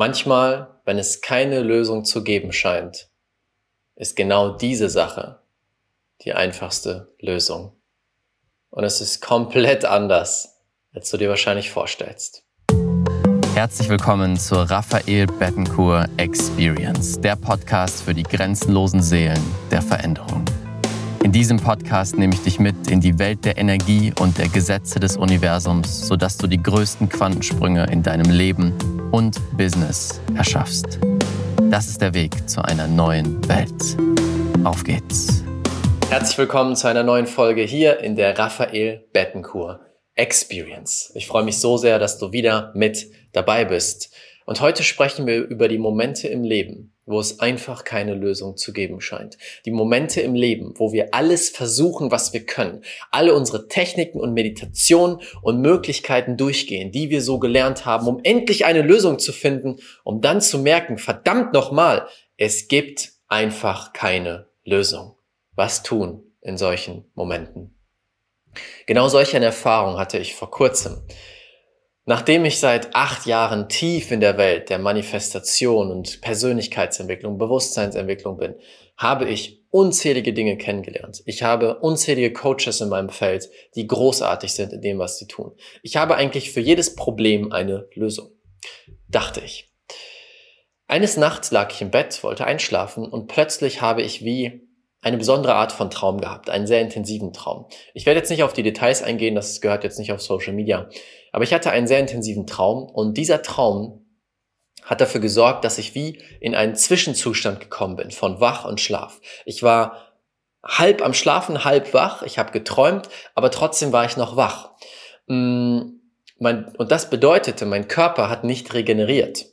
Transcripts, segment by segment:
Manchmal, wenn es keine Lösung zu geben scheint, ist genau diese Sache die einfachste Lösung. Und es ist komplett anders, als du dir wahrscheinlich vorstellst. Herzlich willkommen zur Raphael Bettencourt Experience, der Podcast für die grenzenlosen Seelen der Veränderung. In diesem Podcast nehme ich dich mit in die Welt der Energie und der Gesetze des Universums, sodass du die größten Quantensprünge in deinem Leben und Business erschaffst. Das ist der Weg zu einer neuen Welt. Auf geht's. Herzlich willkommen zu einer neuen Folge hier in der Raphael Bettencourt Experience. Ich freue mich so sehr, dass du wieder mit dabei bist. Und heute sprechen wir über die Momente im Leben, wo es einfach keine Lösung zu geben scheint. Die Momente im Leben, wo wir alles versuchen, was wir können. Alle unsere Techniken und Meditationen und Möglichkeiten durchgehen, die wir so gelernt haben, um endlich eine Lösung zu finden, um dann zu merken, verdammt nochmal, es gibt einfach keine Lösung. Was tun in solchen Momenten? Genau solch eine Erfahrung hatte ich vor kurzem. Nachdem ich seit acht Jahren tief in der Welt der Manifestation und Persönlichkeitsentwicklung, Bewusstseinsentwicklung bin, habe ich unzählige Dinge kennengelernt. Ich habe unzählige Coaches in meinem Feld, die großartig sind in dem, was sie tun. Ich habe eigentlich für jedes Problem eine Lösung. Dachte ich. Eines Nachts lag ich im Bett, wollte einschlafen und plötzlich habe ich wie eine besondere Art von Traum gehabt, einen sehr intensiven Traum. Ich werde jetzt nicht auf die Details eingehen, das gehört jetzt nicht auf Social Media, aber ich hatte einen sehr intensiven Traum und dieser Traum hat dafür gesorgt, dass ich wie in einen Zwischenzustand gekommen bin von Wach und Schlaf. Ich war halb am Schlafen, halb wach, ich habe geträumt, aber trotzdem war ich noch wach. Mm, und das bedeutete, mein Körper hat nicht regeneriert.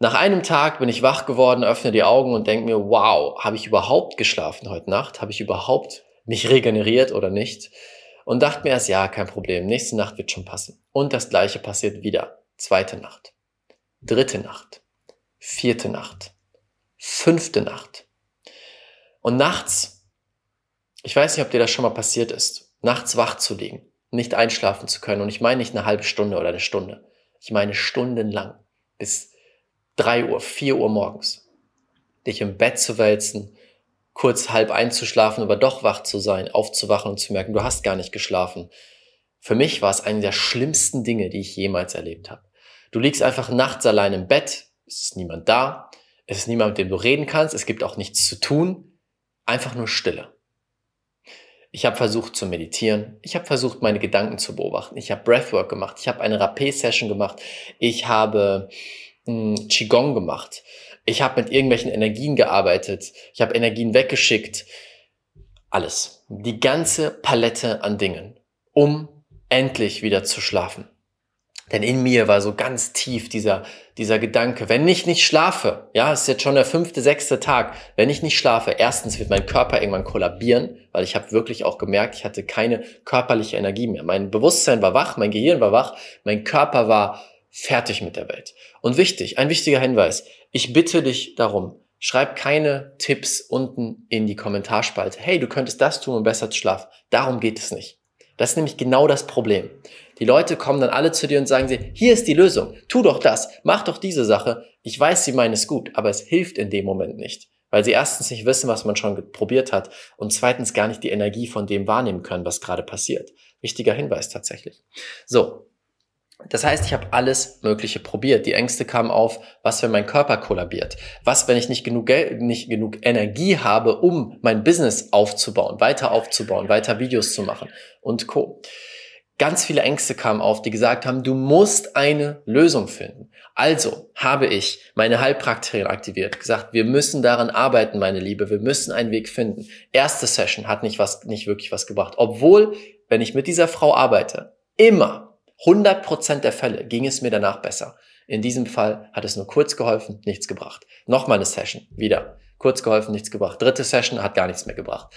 Nach einem Tag bin ich wach geworden, öffne die Augen und denke mir, wow, habe ich überhaupt geschlafen heute Nacht? Habe ich überhaupt mich regeneriert oder nicht? Und dachte mir erst, ja, kein Problem, nächste Nacht wird schon passen. Und das gleiche passiert wieder. Zweite Nacht, dritte Nacht, vierte Nacht, fünfte Nacht. Und nachts, ich weiß nicht, ob dir das schon mal passiert ist, nachts wach zu liegen, nicht einschlafen zu können. Und ich meine nicht eine halbe Stunde oder eine Stunde. Ich meine stundenlang, bis drei Uhr, vier Uhr morgens, dich im Bett zu wälzen, kurz halb einzuschlafen, aber doch wach zu sein, aufzuwachen und zu merken, du hast gar nicht geschlafen. Für mich war es eine der schlimmsten Dinge, die ich jemals erlebt habe. Du liegst einfach nachts allein im Bett, es ist niemand da, es ist niemand, mit dem du reden kannst, es gibt auch nichts zu tun, einfach nur Stille. Ich habe versucht zu meditieren, ich habe versucht, meine Gedanken zu beobachten, ich habe Breathwork gemacht, ich habe eine Rapé-Session gemacht, ich habe Qigong gemacht. Ich habe mit irgendwelchen Energien gearbeitet. Ich habe Energien weggeschickt. Alles. Die ganze Palette an Dingen, um endlich wieder zu schlafen. Denn in mir war so ganz tief dieser, dieser Gedanke, wenn ich nicht schlafe, ja, es ist jetzt schon der fünfte, sechste Tag, wenn ich nicht schlafe, erstens wird mein Körper irgendwann kollabieren, weil ich habe wirklich auch gemerkt, ich hatte keine körperliche Energie mehr. Mein Bewusstsein war wach, mein Gehirn war wach, mein Körper war fertig mit der Welt. Und wichtig, ein wichtiger Hinweis. Ich bitte dich darum, schreib keine Tipps unten in die Kommentarspalte. Hey, du könntest das tun, um besser zu schlafen. Darum geht es nicht. Das ist nämlich genau das Problem. Die Leute kommen dann alle zu dir und sagen sie, hier ist die Lösung, tu doch das, mach doch diese Sache. Ich weiß, sie meinen es gut, aber es hilft in dem Moment nicht, weil sie erstens nicht wissen, was man schon probiert hat und zweitens gar nicht die Energie von dem wahrnehmen können, was gerade passiert. Wichtiger Hinweis tatsächlich. So, das heißt, ich habe alles Mögliche probiert. Die Ängste kamen auf, was, wenn mein Körper kollabiert? Was, wenn ich nicht genug Geld, nicht genug Energie habe, um mein Business aufzubauen, weiter aufzubauen, weiter Videos zu machen und Co. Ganz viele Ängste kamen auf, die gesagt haben, du musst eine Lösung finden. Also habe ich meine Heilpraktikerin aktiviert, gesagt, wir müssen daran arbeiten, meine Liebe, wir müssen einen Weg finden. Erste Session hat nicht was, nicht wirklich was gebracht. Obwohl, wenn ich mit dieser Frau arbeite, immer 100% der Fälle ging es mir danach besser. In diesem Fall hat es nur kurz geholfen, nichts gebracht. Nochmal eine Session, wieder. Kurz geholfen, nichts gebracht. Dritte Session hat gar nichts mehr gebracht.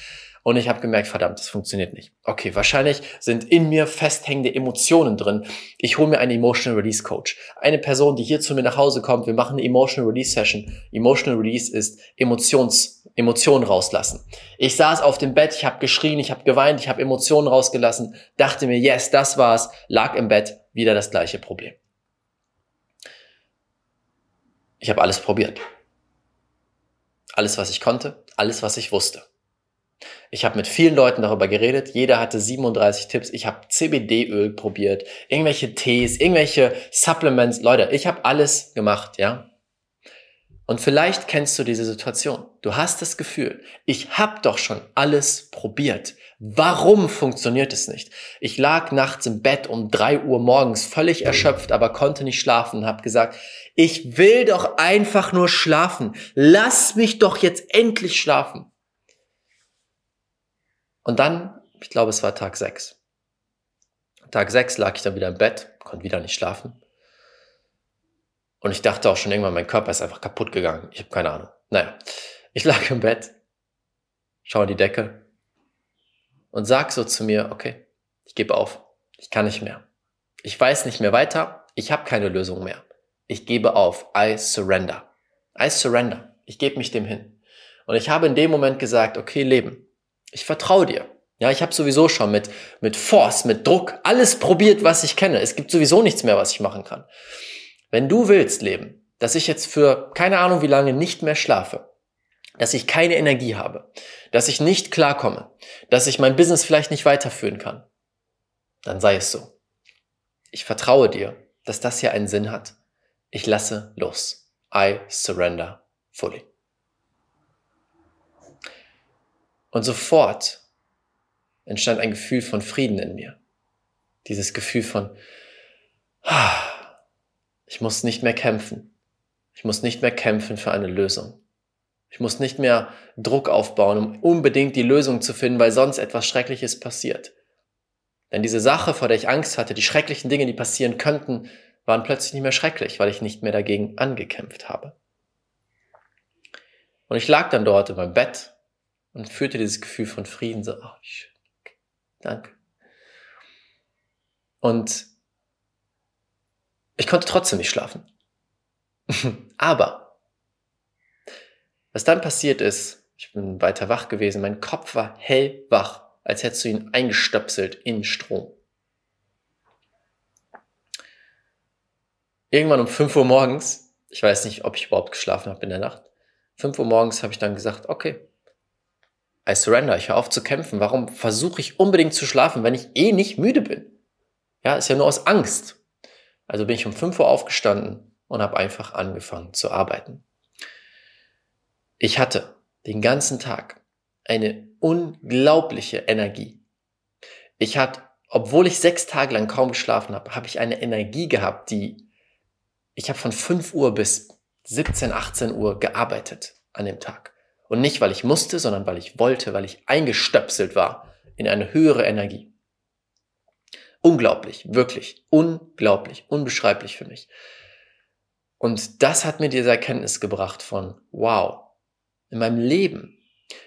Und ich habe gemerkt, verdammt, das funktioniert nicht. Okay, wahrscheinlich sind in mir festhängende Emotionen drin. Ich hole mir einen Emotional Release Coach. Eine Person, die hier zu mir nach Hause kommt, wir machen eine Emotional Release Session. Emotional Release ist Emotions, Emotionen rauslassen. Ich saß auf dem Bett, ich habe geschrien, ich habe geweint, ich habe Emotionen rausgelassen, dachte mir, yes, das war's, lag im Bett, wieder das gleiche Problem. Ich habe alles probiert. Alles, was ich konnte, alles, was ich wusste. Ich habe mit vielen Leuten darüber geredet. Jeder hatte 37 Tipps. Ich habe CBD-Öl probiert, irgendwelche Tees, irgendwelche Supplements. Leute, ich habe alles gemacht, ja. Und vielleicht kennst du diese Situation. Du hast das Gefühl, ich habe doch schon alles probiert. Warum funktioniert es nicht? Ich lag nachts im Bett um drei Uhr morgens völlig erschöpft, aber konnte nicht schlafen und habe gesagt, ich will doch einfach nur schlafen. Lass mich doch jetzt endlich schlafen. Und dann, ich glaube, es war Tag sechs. Tag sechs lag ich dann wieder im Bett, konnte wieder nicht schlafen. Und ich dachte auch schon irgendwann, mein Körper ist einfach kaputt gegangen. Ich habe keine Ahnung. Naja, ich lag im Bett, schaue in die Decke und sag so zu mir, okay, ich gebe auf. Ich kann nicht mehr. Ich weiß nicht mehr weiter. Ich habe keine Lösung mehr. Ich gebe auf. I surrender. I surrender. Ich gebe mich dem hin. Und ich habe in dem Moment gesagt, okay, Leben, ich vertraue dir. Ja, ich habe sowieso schon mit, mit Force, mit Druck alles probiert, was ich kenne. Es gibt sowieso nichts mehr, was ich machen kann. Wenn du willst, Leben, dass ich jetzt für keine Ahnung wie lange nicht mehr schlafe, dass ich keine Energie habe, dass ich nicht klarkomme, dass ich mein Business vielleicht nicht weiterführen kann, dann sei es so. Ich vertraue dir, dass das hier einen Sinn hat. Ich lasse los. I surrender fully. Und sofort entstand ein Gefühl von Frieden in mir. Dieses Gefühl von, ich muss nicht mehr kämpfen. Ich muss nicht mehr kämpfen für eine Lösung. Ich muss nicht mehr Druck aufbauen, um unbedingt die Lösung zu finden, weil sonst etwas Schreckliches passiert. Denn diese Sache, vor der ich Angst hatte, die schrecklichen Dinge, die passieren könnten, waren plötzlich nicht mehr schrecklich, weil ich nicht mehr dagegen angekämpft habe. Und ich lag dann dort in meinem Bett und fühlte dieses Gefühl von Frieden, so, oh, wie schön, danke. Und ich konnte trotzdem nicht schlafen. Aber, was dann passiert ist, ich bin weiter wach gewesen, mein Kopf war hellwach, als hättest du ihn eingestöpselt in Strom. Irgendwann um 5 Uhr morgens, ich weiß nicht, ob ich überhaupt geschlafen habe in der Nacht, 5 Uhr morgens habe ich dann gesagt, okay, I surrender, ich höre auf zu kämpfen. Warum versuche ich unbedingt zu schlafen, wenn ich eh nicht müde bin? Ja, ist ja nur aus Angst. Also bin ich um 5 Uhr aufgestanden und habe einfach angefangen zu arbeiten. Ich hatte den ganzen Tag eine unglaubliche Energie. Ich hatte, obwohl ich sechs Tage lang kaum geschlafen habe, habe ich eine Energie gehabt, die ich habe von 5 Uhr bis 17, 18 Uhr gearbeitet an dem Tag. Und nicht, weil ich musste, sondern weil ich wollte, weil ich eingestöpselt war in eine höhere Energie. Unglaublich, wirklich, unglaublich, unbeschreiblich für mich. Und das hat mir diese Erkenntnis gebracht von, wow, in meinem Leben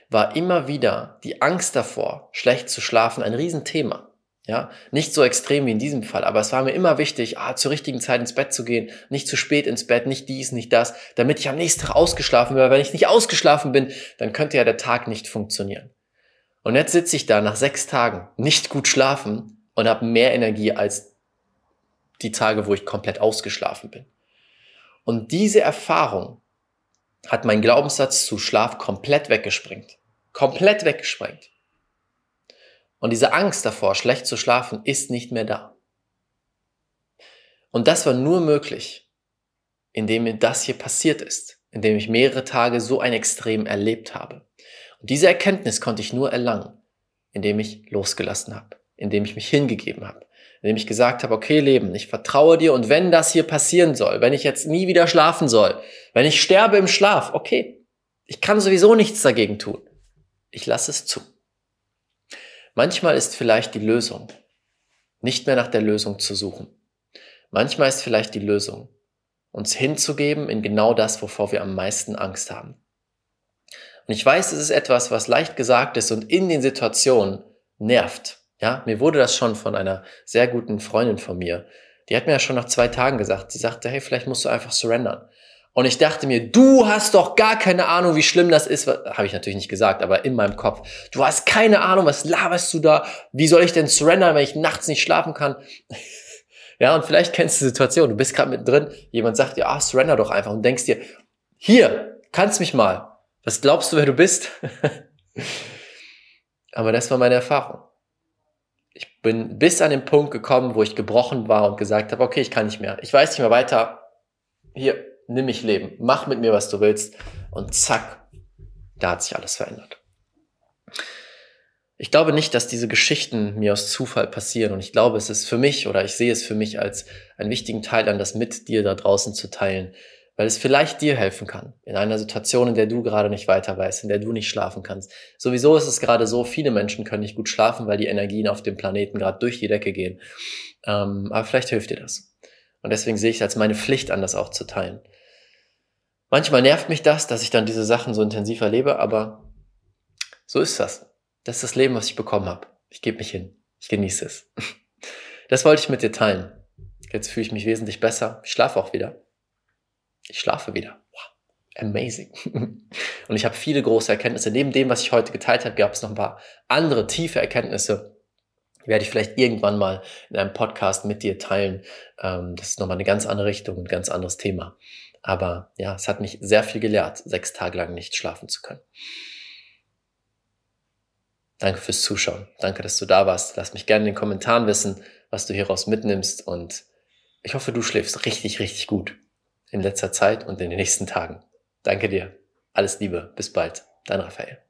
war immer wieder die Angst davor, schlecht zu schlafen, ein Riesenthema. Ja, nicht so extrem wie in diesem Fall, aber es war mir immer wichtig, ah, zur richtigen Zeit ins Bett zu gehen, nicht zu spät ins Bett, nicht dies, nicht das, damit ich am nächsten Tag ausgeschlafen bin. Weil wenn ich nicht ausgeschlafen bin, dann könnte ja der Tag nicht funktionieren. Und jetzt sitze ich da nach sechs Tagen nicht gut schlafen und habe mehr Energie als die Tage, wo ich komplett ausgeschlafen bin. Und diese Erfahrung hat mein Glaubenssatz zu Schlaf komplett weggesprengt. Komplett weggesprengt. Und diese Angst davor, schlecht zu schlafen, ist nicht mehr da. Und das war nur möglich, indem mir das hier passiert ist, indem ich mehrere Tage so ein Extrem erlebt habe. Und diese Erkenntnis konnte ich nur erlangen, indem ich losgelassen habe, indem ich mich hingegeben habe, indem ich gesagt habe, okay Leben, ich vertraue dir und wenn das hier passieren soll, wenn ich jetzt nie wieder schlafen soll, wenn ich sterbe im Schlaf, okay, ich kann sowieso nichts dagegen tun. Ich lasse es zu. Manchmal ist vielleicht die Lösung, nicht mehr nach der Lösung zu suchen. Manchmal ist vielleicht die Lösung, uns hinzugeben in genau das, wovor wir am meisten Angst haben. Und ich weiß, es ist etwas, was leicht gesagt ist und in den Situationen nervt. Ja, mir wurde das schon von einer sehr guten Freundin von mir. Die hat mir ja schon nach zwei Tagen gesagt. Sie sagte, hey, vielleicht musst du einfach surrendern. Und ich dachte mir, du hast doch gar keine Ahnung, wie schlimm das ist. Habe ich natürlich nicht gesagt, aber in meinem Kopf. Du hast keine Ahnung, was laberst du da? Wie soll ich denn surrendern, wenn ich nachts nicht schlafen kann? Ja, und vielleicht kennst du die Situation, du bist gerade mittendrin, jemand sagt dir, ah, surrender doch einfach und denkst dir, hier, kannst mich mal. Was glaubst du, wer du bist? Aber das war meine Erfahrung. Ich bin bis an den Punkt gekommen, wo ich gebrochen war und gesagt habe, okay, ich kann nicht mehr. Ich weiß nicht mehr weiter. Hier, nimm mich Leben. Mach mit mir, was du willst. Und zack, da hat sich alles verändert. Ich glaube nicht, dass diese Geschichten mir aus Zufall passieren und ich glaube, es ist für mich oder ich sehe es für mich als einen wichtigen Teil an, das mit dir da draußen zu teilen, weil es vielleicht dir helfen kann in einer Situation, in der du gerade nicht weiter weißt, in der du nicht schlafen kannst. Sowieso ist es gerade so, viele Menschen können nicht gut schlafen, weil die Energien auf dem Planeten gerade durch die Decke gehen. Ähm, aber vielleicht hilft dir das. Und deswegen sehe ich es als meine Pflicht an, das auch zu teilen. Manchmal nervt mich das, dass ich dann diese Sachen so intensiv erlebe, aber so ist das. Das ist das Leben, was ich bekommen habe. Ich gebe mich hin. Ich genieße es. Das wollte ich mit dir teilen. Jetzt fühle ich mich wesentlich besser. Ich schlafe auch wieder. Ich schlafe wieder. Wow. Amazing. Und ich habe viele große Erkenntnisse. Neben dem, was ich heute geteilt habe, gab es noch ein paar andere tiefe Erkenntnisse. Die werde ich vielleicht irgendwann mal in einem Podcast mit dir teilen. Ähm, das ist nochmal eine ganz andere Richtung, ein ganz anderes Thema. Aber ja, es hat mich sehr viel gelehrt, sechs Tage lang nicht schlafen zu können. Danke fürs Zuschauen. Danke, dass du da warst. Lass mich gerne in den Kommentaren wissen, was du hieraus mitnimmst. Und ich hoffe, du schläfst richtig, richtig gut in letzter Zeit und in den nächsten Tagen. Danke dir. Alles Liebe. Bis bald. Dein Raphael.